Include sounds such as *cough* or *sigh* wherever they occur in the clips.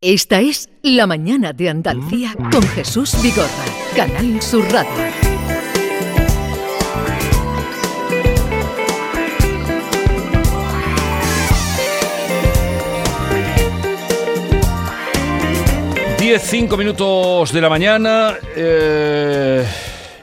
Esta es La Mañana de Andalucía con Jesús Vigorra, Canal Sur Radio. Diez, cinco minutos de la mañana. eh,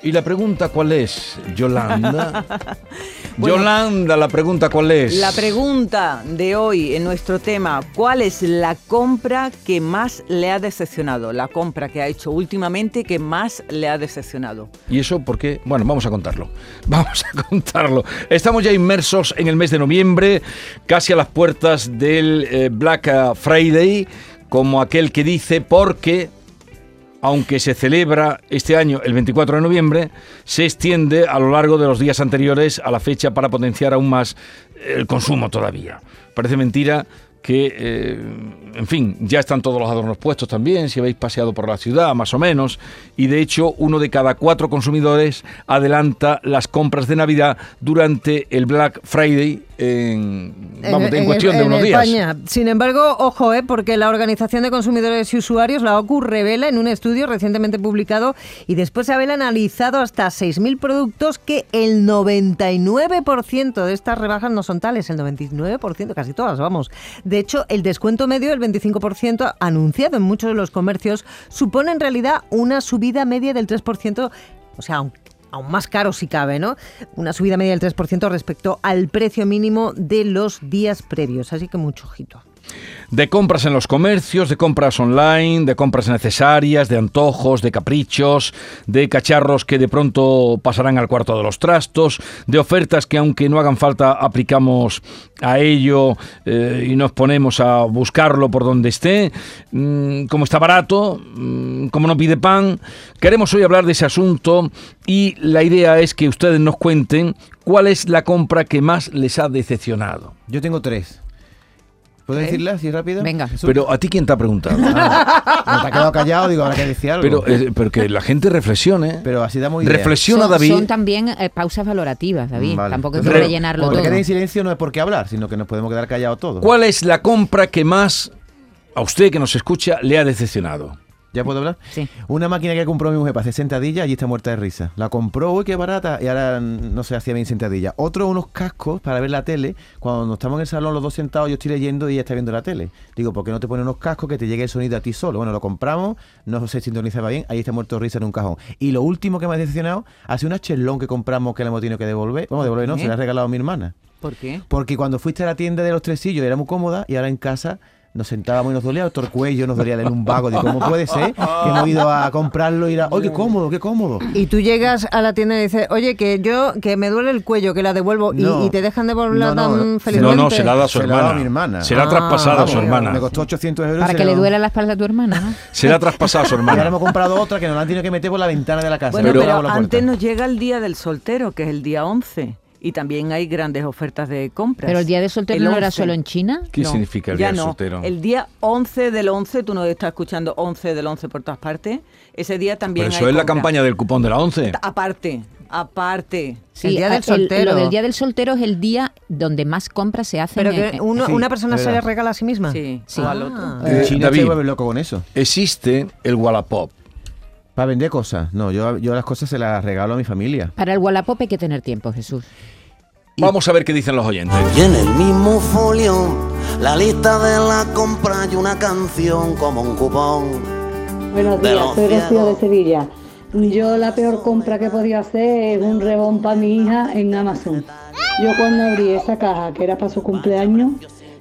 ¿Y la pregunta cuál es, Yolanda? *laughs* Bueno. Yolanda, la pregunta cuál es. La pregunta de hoy en nuestro tema, ¿cuál es la compra que más le ha decepcionado? La compra que ha hecho últimamente que más le ha decepcionado. ¿Y eso por qué? Bueno, vamos a contarlo. *laughs* Vamos a contarlo. Estamos ya inmersos en el mes de noviembre, casi a las puertas del eh, Black Friday, como aquel que dice, porque aunque se celebra este año el 24 de noviembre, se extiende a lo largo de los días anteriores a la fecha para potenciar aún más el consumo todavía. Parece mentira que, eh, en fin, ya están todos los adornos puestos también, si habéis paseado por la ciudad, más o menos, y de hecho uno de cada cuatro consumidores adelanta las compras de Navidad durante el Black Friday en, vamos, en, cuestión de en unos días. España. Sin embargo, ojo, eh, porque la Organización de Consumidores y Usuarios, la OCU, revela en un estudio recientemente publicado y después de haber analizado hasta 6.000 productos que el 99% de estas rebajas no son tales, el 99%, casi todas, vamos. De hecho, el descuento medio del 25% anunciado en muchos de los comercios supone en realidad una subida media del 3%, o sea, aún más caro si cabe, ¿no? Una subida media del 3% respecto al precio mínimo de los días previos, así que mucho ojito. De compras en los comercios, de compras online, de compras necesarias, de antojos, de caprichos, de cacharros que de pronto pasarán al cuarto de los trastos, de ofertas que aunque no hagan falta aplicamos a ello eh, y nos ponemos a buscarlo por donde esté, Mm, como está barato, mm, como no pide pan. Queremos hoy hablar de ese asunto y la idea es que ustedes nos cuenten cuál es la compra que más les ha decepcionado. Yo tengo tres. ¿Puedo decirla así rápido? Venga. Jesús? Pero a ti quién te ha preguntado? No *laughs* te ha quedado callado, digo, ahora que decía algo. Pero, eh, pero que la gente reflexione. Pero así damos idea. Reflexiona, son, David. son también eh, pausas valorativas, David. Vale. Tampoco hay que Re- rellenarlo Porque todo. quede en silencio no es por qué hablar, sino que nos podemos quedar callados todos. ¿Cuál es la compra que más a usted que nos escucha le ha decepcionado? ¿Ya puedo hablar? Sí. Una máquina que compró mi mujer para hacer sentadillas, allí está muerta de risa. La compró, uy, qué barata, y ahora no se hacía bien sentadillas. Otro, unos cascos para ver la tele. Cuando estamos en el salón los dos sentados, yo estoy leyendo y ella está viendo la tele. Digo, ¿por qué no te pones unos cascos que te llegue el sonido a ti solo? Bueno, lo compramos, no se sintonizaba bien, ahí está muerto de risa en un cajón. Y lo último que me ha decepcionado, hace una chelón que compramos que le hemos tenido que devolver. Vamos, devolver no, se la ha regalado a mi hermana. ¿Por qué? Porque cuando fuiste a la tienda de los tresillos era muy cómoda y ahora en casa nos sentábamos y nos dolía el cuello, nos dolía el lumbago. Digo, ¿cómo puede ser que hemos ido a comprarlo y era, ¡oye, qué cómodo, qué cómodo! Y tú llegas a la tienda y dices, oye, que yo, que me duele el cuello, que la devuelvo, y- No. y, te dejan devolverla No, no, tan felizmente. No, no, se la da a su Se la ha dado hermana. a mi hermana. Se la ha Ah, traspasado a su Vamos, hermana. Me costó 800 euros. Para que le duela la espalda a tu hermana, ¿no? *laughs* Se la ha traspasado a su Y ahora hermana. hemos comprado otra que nos la han tenido que meter por la ventana de la casa. Bueno, Pero- antes nos llega el día del soltero, que es el día 11. Y también hay grandes ofertas de compras. Pero el día de soltero El no era 11. solo en China. ¿Qué No, significa el día del no. soltero? El día 11 del 11, tú no estás escuchando 11 del 11 por todas partes. Ese día también Pero eso hay es la campaña del cupón de la 11. Aparte, aparte. Sí, El día del eh, soltero. lo del día del soltero es el día donde más compras se hacen. Pero que uno- Sí, una persona se verdad. regala a sí misma. Sí, Sí. o al Ah. otro. En Eh, China David. se vuelve loco con eso. Existe el Wallapop. Para vender cosas. No, yo, yo las cosas se las regalo a mi familia. Para el Wallapop hay que tener tiempo, Jesús. Vamos a ver qué dicen los oyentes. Y en el mismo folio, la lista de la compra y una canción como un cupón. Buenos días, soy Rocío de. Sevilla. Yo la peor compra que podía hacer es un rebón para mi hija en Amazon. Yo cuando abrí esa caja que era para su cumpleaños,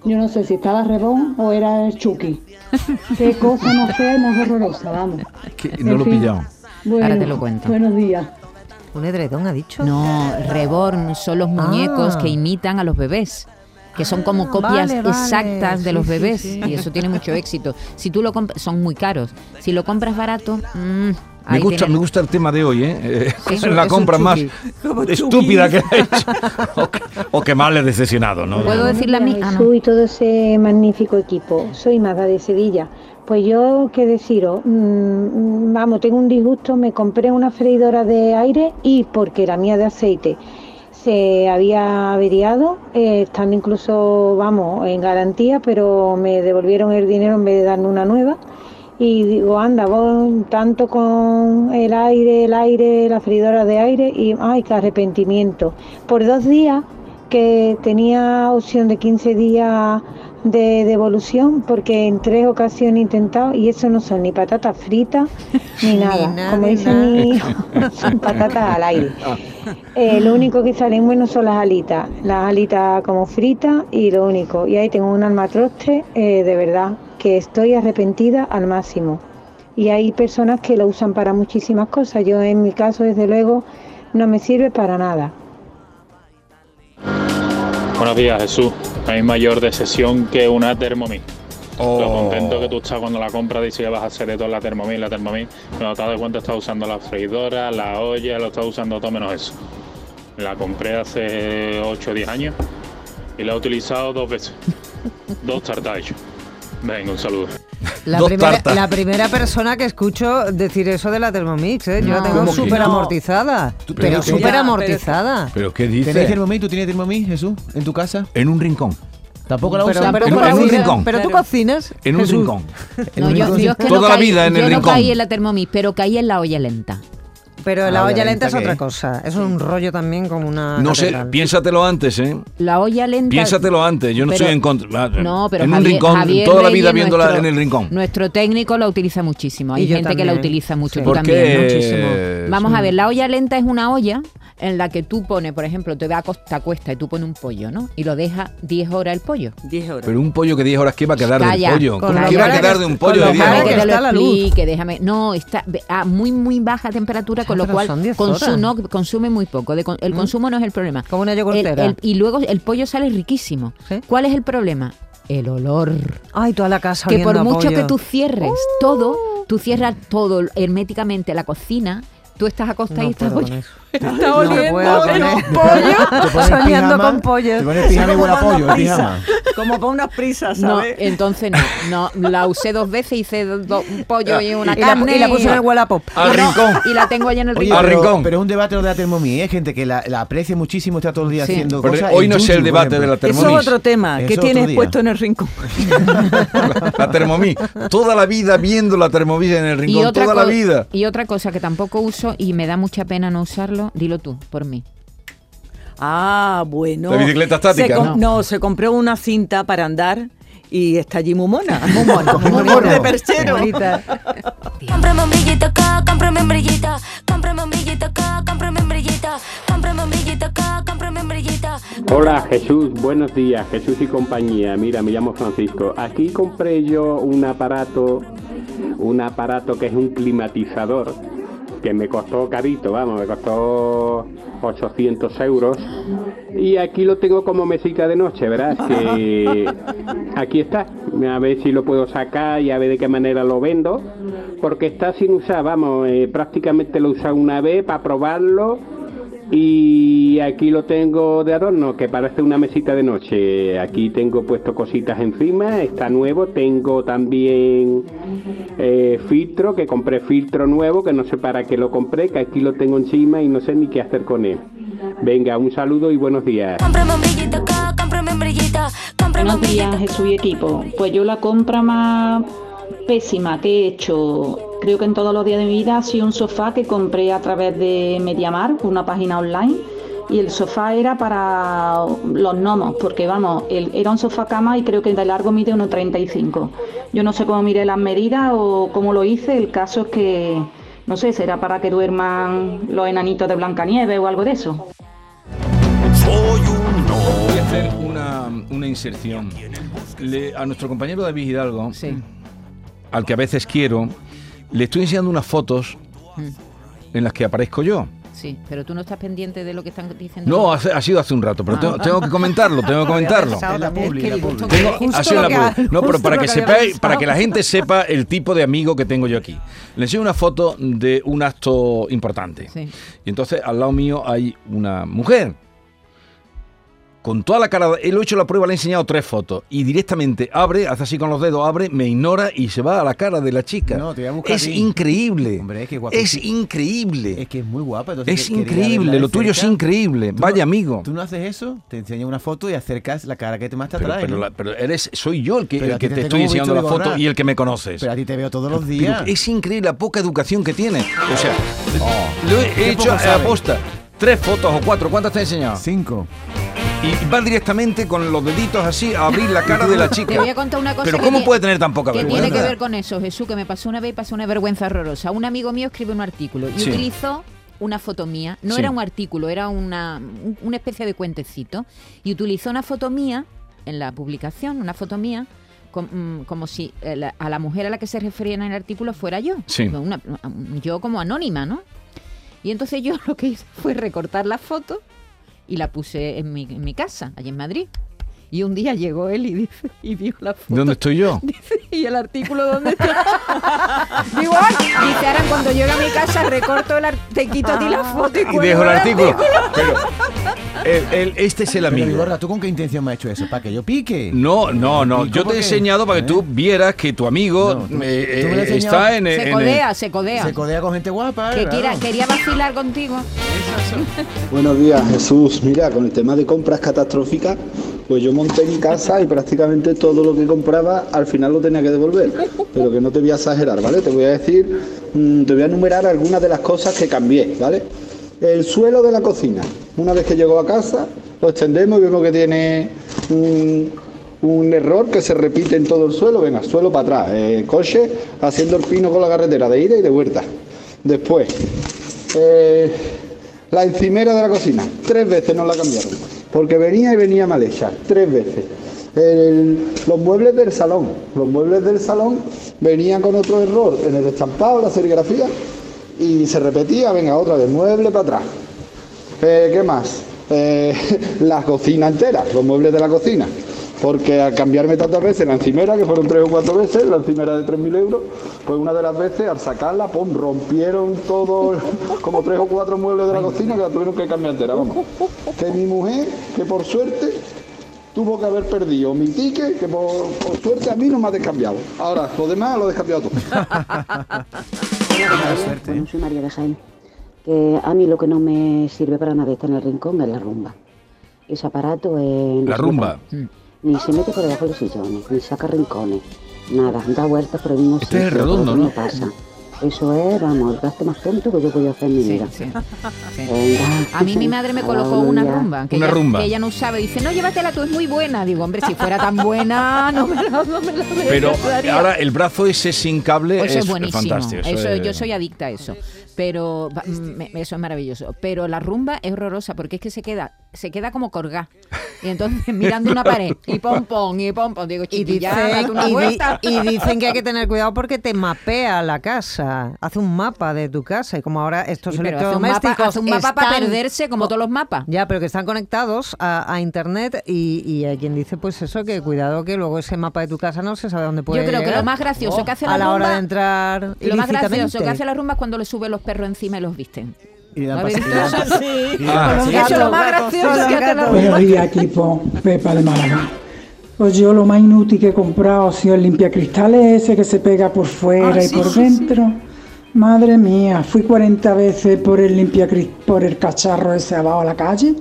yo no sé si estaba rebón o era el Chucky. *laughs* Qué cosa más fea y más horrorosa, vamos. Que En no lo he pillado. Bueno, Ahora te lo cuento. Buenos días. ¿Un edredón ha dicho? No, Reborn son los muñecos Ah. que imitan a los bebés. Que son como Ah, copias vale, vale. exactas de Sí, los sí, bebés. sí. Y eso tiene mucho éxito. Si tú lo compras, son muy caros. Si lo compras barato, mm, Me gusta, tienes- me gusta el tema de hoy, ¿eh? Eh, Sí, es *laughs* la compra más estúpida que ha hecho. *laughs* o, que, o que más le ha decepcionado, ¿no? ¿Puedo decirle a mí? Ah, no. Y todo ese magnífico equipo. Soy Maga de Sevilla. Pues yo, qué deciros, Mm, vamos, tengo un disgusto, me compré una freidora de aire y porque la mía de aceite se había averiado, eh, estando incluso, vamos, en garantía, pero me devolvieron el dinero en vez de darme una nueva. Y digo, anda, vos tanto con el aire, el aire, la freidora de aire, y ay, qué arrepentimiento. Por dos días que tenía opción de 15 días de devolución, porque en tres ocasiones he intentado, y eso no son ni patatas fritas ni *laughs* nada. nada, Como ni dice nada. mi hijo, *laughs* son patatas al aire. Eh, lo único que salen buenos son las alitas, las alitas como fritas y lo único. Y ahí tengo un almatroste, eh, de verdad, que estoy arrepentida al máximo. Y hay personas que lo usan para muchísimas cosas. Yo en mi caso, desde luego, no me sirve para nada. Buenos días, Jesús. Hay mayor decepción que una Thermomix. Oh. Lo contento que tú estás cuando la compras, dices que vas a hacer de todo la Thermomix, la Thermomix. Cuando te das cuenta estás usando la freidora, la olla, lo estás usando todo menos eso. La compré hace 8 o 10 años y la he utilizado dos veces. *laughs* dos tartas hechas. Venga, un saludo. La Dos primera, tartas. la primera persona que escucho decir eso de la Thermomix, ¿eh? Yo la tengo ¿Cómo que súper amortizada. Pero súper amortizada. ¿Pero qué ¿Tenéis dice? Thermomix? ¿Tú tienes Thermomix, Jesús, en tu casa? En un rincón. ¿Tampoco la Pero, usas? pero En- un rincón. pero tú cocinas. En un Jesús. rincón. No, yo, único- yo es que Toda no la caí- vida en yo el no rincón. caí en la Thermomix, pero caí en la olla lenta. Pero Ah, la olla lenta lenta, es otra cosa. Es un rollo también como una. No sé, piénsatelo antes, ¿eh? La olla lenta. Piénsatelo antes. Yo no Pero- estoy en contra. No, pero en un rincón, Javier toda la Reyes, vida viéndola nuestro- en el rincón. Nuestro técnico la utiliza muchísimo. Hay gente que la utiliza mucho. Sí. Tú ¿Por también, qué? muchísimo. Vamos Sí. a ver, la olla lenta es una olla en la que tú pones, por ejemplo, te da costa cuesta y tú pones un pollo, ¿no? Y lo dejas 10 horas el pollo. 10 horas. Pero un pollo que 10 horas, ¿qué va a quedar Calla, del pollo? con ¿Cómo lo que va a quedar que- de un pollo lo de 10 cara Déjame horas? que te lo explique, déjame. No, está a muy, muy baja temperatura, con Ah, lo cual son 10 consu- horas. no, consume muy poco. De el consumo no es el problema. Como una yogurtera. el- y luego el pollo sale riquísimo. ¿Sí? ¿Cuál es el problema? El olor. Ay, toda la casa que oliendo por a mucho pollo. que tú cierres todo, tú cierras todo herméticamente la cocina, tú estás acostada No y estás está No oliendo eso. pollo. *laughs* Soñando con pollo. Te pones pijama y huele a pollo, pijama. Como para unas prisas, No, ¿sabes? entonces no, no, la usé dos veces, hice do- un pollo y una Y la, carne y la puse en el Wallapop. Al y no, rincón. y la tengo allá en el Oye, rincón. Al pero, rincón. pero es un debate lo de la Thermomix. Hay gente que la, la aprecia muchísimo, está todo el día Sí. haciendo Pero cosas. hoy no es el debate de la Eso es Thermomix. otro tema. Eso ¿Qué otro tienes puesto en el rincón? *laughs* La Thermomix. Toda la vida viendo la Thermomix en el rincón. Toda la vida. y otra cosa que tampoco uso y me da mucha pena no usarlo, dilo tú, por mí. Ah, bueno. La bicicleta estática, Se ¿no? no, se compró una cinta para andar y está allí muy mona. Muy mono, *laughs* muy Muy mono. de perchero. Cómprame un brillito acá, cómprame un brillito. Cómprame un brillito acá, cómprame un brillito. Cómprame un brillito acá, cómprame un brillito. Hola Jesús, buenos días, Jesús y compañía. Mira, me llamo Francisco. Aquí compré yo un aparato, un aparato que es un climatizador, que me costó carito, vamos, me costó 800 euros. Y aquí lo tengo como mesita de noche, verás que *laughs* aquí está. A ver si lo puedo sacar y a ver de qué manera lo vendo. Porque está sin usar, vamos, eh, prácticamente lo he usado una vez para probarlo. Y aquí lo tengo de adorno, que parece una mesita de noche. Aquí tengo puesto cositas encima, está nuevo. Tengo también eh, filtro, que compré filtro nuevo, que no sé para qué lo compré, que aquí lo tengo encima y no sé ni qué hacer con él. Venga, un saludo y buenos días. Buenos días. Jesús y equipo. Pues yo la compra más pésima que he hecho, creo que en todos los días de mi vida, ha sido un sofá que compré a través de Mediamar, una página online. Y el sofá era para los gnomos, porque vamos, el- era un sofá cama y creo que de largo mide 1,35. Yo no sé cómo miré las medidas o cómo lo hice, el caso es que, no sé, será para que duerman los enanitos de Blancanieves o algo de eso. Voy a hacer una, una inserción. Le- a nuestro compañero David Hidalgo, Sí. al que a veces quiero, le estoy enseñando unas fotos Mm. en las que aparezco yo. Sí, pero tú no estás pendiente de lo que están diciendo. No, hace- ha sido hace un rato, pero Ah. tengo, tengo que comentarlo, tengo que *laughs* comentarlo. ha ha- no, pero para que que sepáis, pensado. para que la gente sepa el tipo de amigo que tengo yo aquí. Le enseño una foto de un acto importante. Sí. Y entonces al lado mío hay una mujer. Con toda la cara, él lo ha hecho la prueba, le he enseñado tres fotos y directamente abre, hace así con los dedos, abre, me ignora y se va a la cara de la chica. No, te voy a buscar es a increíble. Hombre, es que es increíble. Es que es muy guapa. entonces Es increíble, lo tuyo es increíble. Vaya no- amigo. Tú no haces eso, te enseño una foto y acercas la cara que te más te atrae. pero ¿no? la- pero eres, soy yo el que, el te, te estoy enseñando la foto y el que me conoces. Pero a ti te veo todos los Pero días. es increíble la poca educación que tiene. O sea, *laughs* lo he hecho a aposta. Tres fotos o cuatro, ¿cuántas te he enseñado? Cinco. Y van directamente con los deditos así a abrir la cara de la chica. Te voy a contar una cosa Pero que ¿cómo puede tener tan poca que vergüenza? tiene que ver con eso, Jesús, que me pasó una vez y pasó una vergüenza horrorosa. Un amigo mío escribe un artículo y Sí. utilizó una foto mía. No Sí. era un artículo, era una, un- una especie de cuentecito. Y utilizó una foto mía en la publicación, una foto mía, mm, como si eh, a la mujer a la que se refería en el artículo fuera yo. Sí. Una- yo como anónima, ¿no? Y entonces yo *laughs* lo que hice fue recortar la foto y la puse en mi, en mi casa, allí en Madrid. Y un día llegó él y, dice, y vio la foto. ¿Dónde estoy yo? *laughs* Dice, ¿y el artículo dónde está? *laughs* Digo, "Ay". Dice, ahora cuando llegue a mi casa recorto el ar- te quito a ti la foto y, Y dejo el el artículo. Pero el- el- este es el Pero, amigo. ¿tú con qué intención me has hecho eso? ¿Para que yo pique? No, no, no. ¿Y Yo te he enseñado para que tú vieras que tu amigo No, tú- eh, tú eh, está en, Se en- codea, se codea. Se codea con gente guapa. que claro. quiera, quería vacilar contigo. Buenos días, Jesús. Mira, con el tema de compras catastróficas, pues yo monté mi casa y prácticamente todo lo que compraba al final lo tenía que devolver. Pero que no te voy a exagerar, ¿vale? Te voy a decir, mm, te voy a enumerar algunas de las cosas que cambié, ¿vale? El suelo de la cocina. Una vez que llegó a casa, lo extendemos y vemos que tiene un, error que se repite en todo el suelo. Venga, suelo para atrás. Eh, coche haciendo el pino con la carretera de ida y de vuelta. Después, eh, la encimera de la cocina, tres veces nos la cambiaron, porque venía y venía mal hecha, tres veces. Los muebles del salón, los muebles del salón venían con otro error en el estampado, la serigrafía, y se repetía, venga, otra vez, mueble para atrás. Eh, ¿Qué más? Eh, *laughs* la cocina entera, los muebles de la cocina. Porque al cambiarme tantas veces la encimera, que fueron tres o cuatro veces, la encimera de 3.000 euros, pues una de las veces al sacarla, pum, rompieron todo, como tres o cuatro muebles de la cocina que la tuvieron que cambiar entera, vamos. Que mi mujer, que por suerte, tuvo que haber perdido mi ticket, que por, por suerte a mí no me ha descambiado. Ahora, lo demás lo he descambiado todo. Bueno, soy María de Jaén. Que a mí lo que no me sirve para nada está en el rincón es la rumba. Ese aparato es... La rumba. mete- Ni se mete por debajo de los sillones, ni saca rincones, nada, da vueltas por el mismo Este es sitio, redondo, todo ¿no? pasa. Eso es, vamos, el gasto más tonto que yo podía hacer en mi vida. *laughs* Venga, A mí mi madre me colocó una rumba, que, Una ella, rumba. que ella no usaba. Dice, no, llévatela tú, es muy buena. Digo, hombre, si fuera tan buena, no me la, no me la Pero daría. ahora el brazo ese sin cable Eso es, es buenísimo. fantástico. Eso, es- yo soy adicta a eso. Pero me- eso es maravilloso. Pero la rumba es horrorosa porque es que se queda, se queda como colgada. Y entonces mirando una pared y pom pom y pom pom. Digo, Y, dicen- y di- vuelta. y dicen que hay que tener cuidado porque te mapea la casa, hace un mapa de tu casa y como ahora estos Sí, pero hace un mapa, electrodomésticos hace un mapa para perderse como todos los mapas. Ya, pero que están conectados a, a internet y, y hay quien dice pues eso, que cuidado que luego ese mapa de tu casa no se sabe dónde puede Yo creo que lo más gracioso que hace a la la hora rumba- de entrar Lo más gracioso que hace la rumba es cuando le sube los perros encima y los visten. Y dan ¿Lo habéis pas- visto y le dan eso? pas- Sí. Ah, pasillo. Eso es lo más gracioso que. Buenos días, equipo Pepa de Málaga. Pues yo lo más inútil que he comprado ha sido el limpiacristales ese que se pega por fuera Ah, y sí, por sí, dentro. Madre mía, fui 40 veces por el limpiacris- por el cacharro ese abajo a la calle,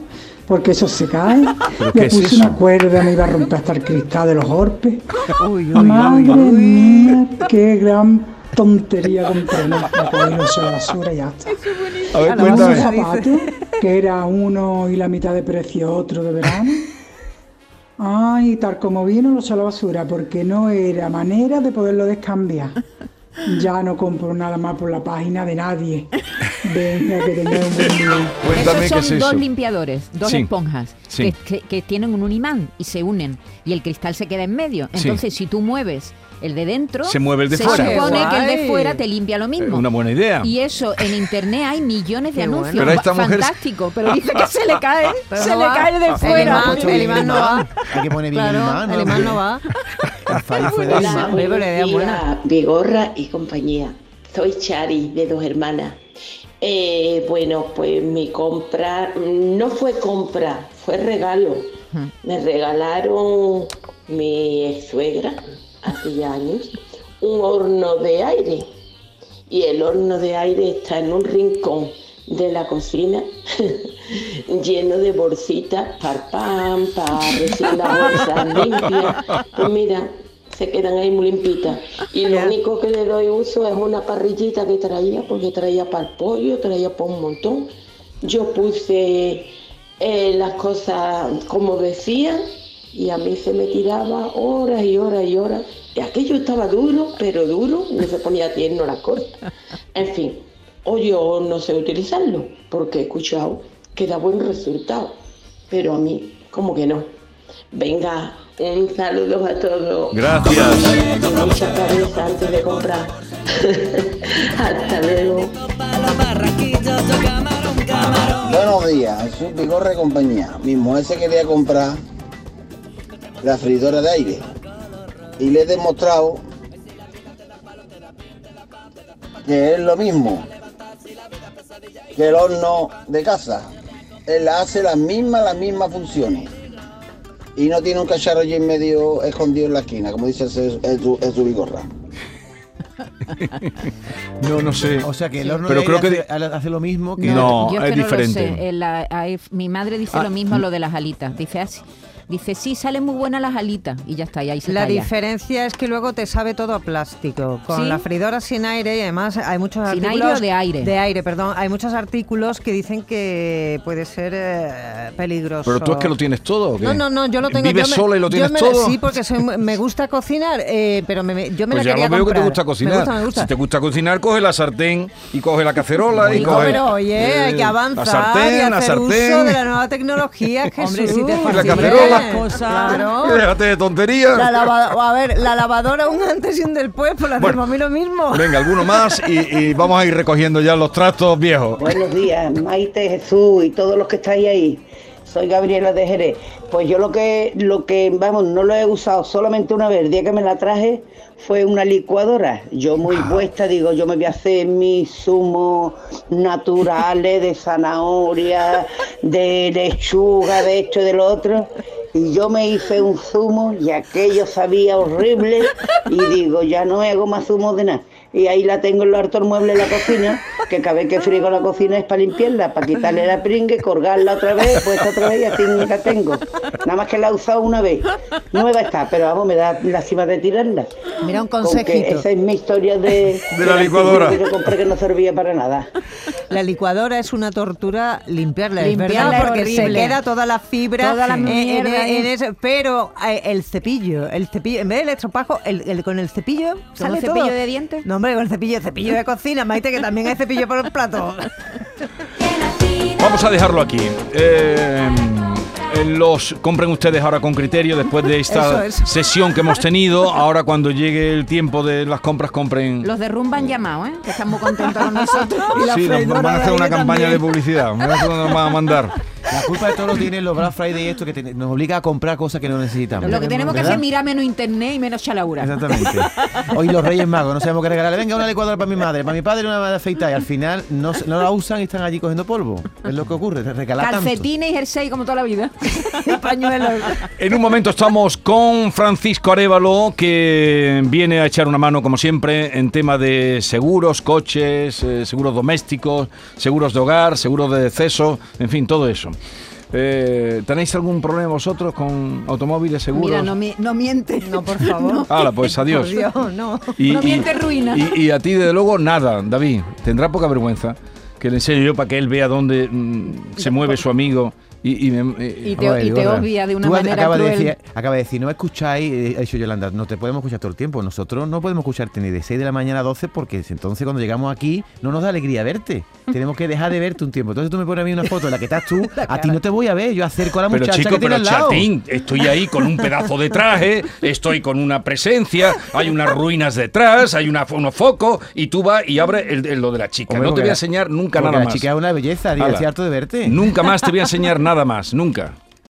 porque eso se cae. *laughs* ¿Pero qué Le puse una cuerda, me iba a romper hasta el cristal de los golpes. *laughs* Uy, Madre mía, qué gran tontería compré. No, me podía ir a la basura y ya está. A ver, Además, cuéntame. un zapato que era uno y la mitad de precio otro de verano. Ay, tal como vino lo eché a la basura porque no era manera de poderlo descambiar. Ya no compro nada más por la página de nadie. Venga, que tengáis un buen día. Cuéntame Esos qué son es dos eso. limpiadores, dos Sí, esponjas, sí. que, que- que tienen un imán y se unen y el cristal se queda en medio. Sí. Entonces, si tú mueves el de dentro, Se mueve el de se fuera. supone Qué que el de fuera te limpia lo mismo. Eh, una buena idea. Y eso en internet hay millones de Qué anuncios. bueno. Pero esta mujer- Fantástico, pero dice que se le cae, *laughs* Pero se no le va. cae de El fuera. imán, el imán no va. Hay que poner bien Claro, el imán. el imán no va. Hola, buenos buena. días, Vigorra y compañía. Soy Chari, de dos hermanas. Eh, bueno, pues mi compra no fue compra, fue regalo. Me regalaron mi ex suegra hace ya años un horno de aire y el horno de aire está en un rincón de la cocina *laughs* lleno de bolsitas para pan, para recibir las bolsas limpias. Pues mira, se quedan ahí muy limpitas. Y lo único que le doy uso es una parrillita que traía, porque traía para el pollo, traía para un montón. Yo puse eh, las cosas como decía y a mí se me tiraba horas y horas y horas. Y aquello estaba duro, pero duro, no se ponía tierno la corta. En fin, o yo no sé utilizarlo, porque he escuchado que da buen resultado, pero a mí como que no. Venga, un saludo a todos. Gracias. Mucha cabeza antes de comprar. *laughs* Hasta luego. Buenos días, Jesús Vigorra y compañía. Mi mujer se quería comprar la freidora de aire y le he demostrado que es lo mismo que el horno de casa. Él hace las mismas, las mismas funciones. Y no tiene un cacharro allí en medio escondido en la esquina, como dice su Vigorra. *laughs* No, no sé. O sea que el horno Pero de creo aire que hace, hace lo mismo que... No, Yo es que no lo diferente. sé. En la- hay- mi madre dice Ah, lo mismo mm. lo de las alitas. Dice así. Dice, sí, salen muy buenas las alitas. Y ya está, y ahí se La calla. diferencia es que luego te sabe todo a plástico. Con ¿Sí? la freidora sin aire y además hay muchos ¿Sin artículos... aire o de aire? De aire, perdón. Hay muchos artículos que dicen que puede ser eh, peligroso. Pero tú es que lo tienes todo. ¿o qué? No, no, no, yo lo tengo. ¿Vives yo me- sola y lo yo tienes me- todo? Sí, porque soy muy- me gusta cocinar, eh, pero me- me- yo me Pues la ya quería lo veo que te gusta cocinar. Me gusta, me gusta. Si te gusta cocinar, coge la sartén y coge la cacerola y Hijo, coge. pero oye, hay que avanzar La sartén, y la hacer uso sartén. de la nueva tecnología, Jesús. *laughs* Hombre, si te Y la cacerola. Las cosas. Claro. Déjate de tonterías. La lava- a ver, la lavadora un antes y un después, pues la Bueno. mí lo mismo. Venga, alguno más y, y vamos a ir recogiendo ya los trastos viejos. Buenos días, Maite, Jesús y todos los que estáis ahí. Soy Gabriela de Jerez. Pues yo lo que, lo que, vamos, no lo he usado solamente una vez. El día que me la traje fue una licuadora. Yo muy puesta, digo, yo me voy a hacer mis zumos naturales de zanahoria, de lechuga, de esto y de lo otro. Y yo me hice un zumo y aquello sabía horrible. Y digo, ya no hago más zumo de nada. Y ahí la tengo en los hartos muebles de la cocina, que cada vez que frigo la cocina es para limpiarla, para quitarle la pringue, colgarla otra vez, puesta otra vez y así la tengo. Nada más que la he usado una vez. Nueva está, pero vamos, me da lástima de tirarla. Mira un consejito. esa es mi historia de, De la licuadora. Que yo compré que no servía para nada. La licuadora es una tortura limpiarla, es Limpiarla verdad, es porque se horrible. queda toda la fibra, Toda la en- en- en ese- pero eh, el cepillo, el cepillo, en vez del estropajo, el, el- con el cepillo sale cepillo todo. de dientes? No, hombre, con el cepillo, cepillo de cocina, Maite, que también hay cepillo por el plato. Vamos a dejarlo aquí. Eh, los compren ustedes ahora con criterio después de esta es. sesión que hemos tenido. Ahora cuando llegue el tiempo de las compras compren. Los de Rumba han llamado, ¿eh? Que están muy contentos con *laughs* nosotros. Sí, nos, van a hacer una campaña de publicidad. *laughs* Nos van a mandar. La culpa de todo lo tienen los Black Friday y esto que te- nos obliga a comprar cosas que no necesitamos. Lo que tenemos que hacer es mirar menos internet y menos chalaura. Exactamente. *laughs* Hoy los Reyes Magos, no sabemos qué regalarle. Venga, una licuadora para mi madre, para mi padre una de afeitar. Y al final no, se- no la usan y están allí cogiendo polvo. Es lo que ocurre, regalar tanto. Calcetines y jersey como toda la vida. *laughs* Pañuelos. En un momento estamos con Francisco Arevalo, que viene a echar una mano, como siempre, en tema de seguros, coches, eh, seguros domésticos, seguros de hogar, seguros de deceso, en fin, todo eso. Eh, ¿Tenéis algún problema vosotros con automóviles, seguros? Mira, no, mi- no miente. No, por favor. *laughs* Hala, pues *laughs* adiós. Por Dios, no. No miente, ruina. Y, y a ti, desde luego, nada, David. Tendrá poca vergüenza que le enseñe yo para que él vea dónde mm, se mueve su amigo y, y me- eh, Y te, y te obvia de una Tú manera acabas de, cruel. decir, acaba de decir, no escucháis, eh, ha dicho Yolanda, no te podemos escuchar todo el tiempo. Nosotros no podemos escucharte ni de 6 de la mañana a 12 porque entonces cuando llegamos aquí no nos da alegría verte. *laughs* Tenemos que dejar de verte un tiempo. Entonces tú me pones a mí una foto en la que estás tú, *laughs* a ti no te voy a ver, yo acerco a la Pero muchacha chico, que tiene pero al lado. chatín, estoy ahí con un pedazo de traje, estoy con una presencia, hay unas ruinas detrás, hay una, unos focos y tú vas y abres el, el- lo de la chica. Hombre, no te voy a la- enseñar nunca nada la más. chica es una belleza, Hala. estoy harto de verte. Nunca más te voy a enseñar *laughs* nada más, nunca.